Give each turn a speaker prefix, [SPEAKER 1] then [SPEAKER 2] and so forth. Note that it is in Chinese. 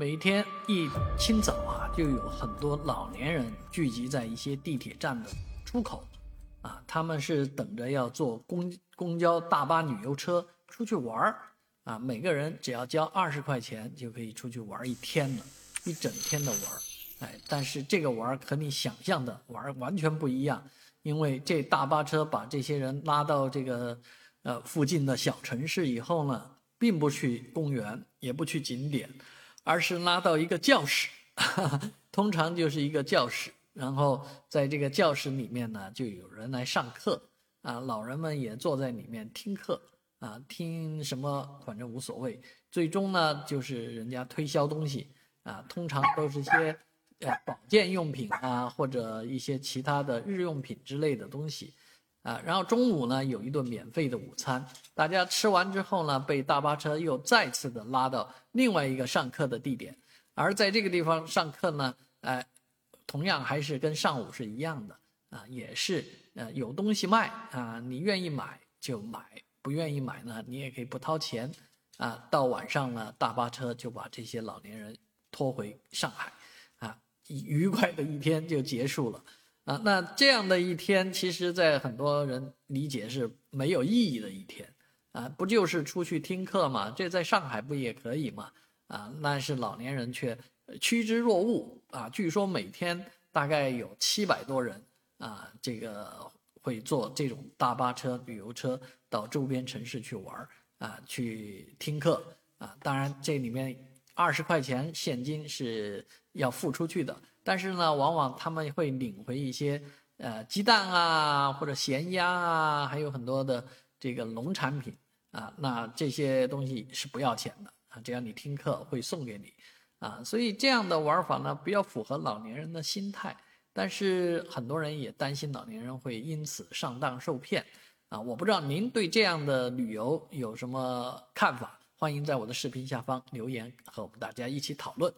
[SPEAKER 1] 每天一清早啊，就有很多老年人聚集在一些地铁站的出口，啊，他们是等着要坐公公交、大巴、旅游车出去玩儿，啊，每个人只要交二十块钱就可以出去玩一天了，一整天的玩儿，哎，但是这个玩儿和你想象的玩儿完全不一样，因为这大巴车把这些人拉到这个呃附近的小城市以后呢，并不去公园，也不去景点。而是拉到一个教室，通常就是一个教室，然后在这个教室里面呢，就有人来上课啊，老人们也坐在里面听课啊，听什么反正无所谓。最终呢，就是人家推销东西啊，通常都是些呃保健用品啊，或者一些其他的日用品之类的东西。啊，然后中午呢有一顿免费的午餐，大家吃完之后呢，被大巴车又再次的拉到另外一个上课的地点，而在这个地方上课呢，哎，同样还是跟上午是一样的啊，也是呃有东西卖啊，你愿意买就买，不愿意买呢，你也可以不掏钱啊。到晚上呢，大巴车就把这些老年人拖回上海，啊，愉快的一天就结束了。啊，那这样的一天，其实，在很多人理解是没有意义的一天，啊，不就是出去听课吗？这在上海不也可以吗？啊，但是老年人却趋之若鹜啊。据说每天大概有七百多人啊，这个会坐这种大巴车、旅游车到周边城市去玩啊，去听课啊。当然，这里面二十块钱现金是要付出去的。但是呢，往往他们会领回一些，呃，鸡蛋啊，或者咸鸭啊，还有很多的这个农产品啊。那这些东西是不要钱的啊，只要你听课会送给你，啊，所以这样的玩法呢，比较符合老年人的心态。但是很多人也担心老年人会因此上当受骗，啊，我不知道您对这样的旅游有什么看法？欢迎在我的视频下方留言，和我们大家一起讨论。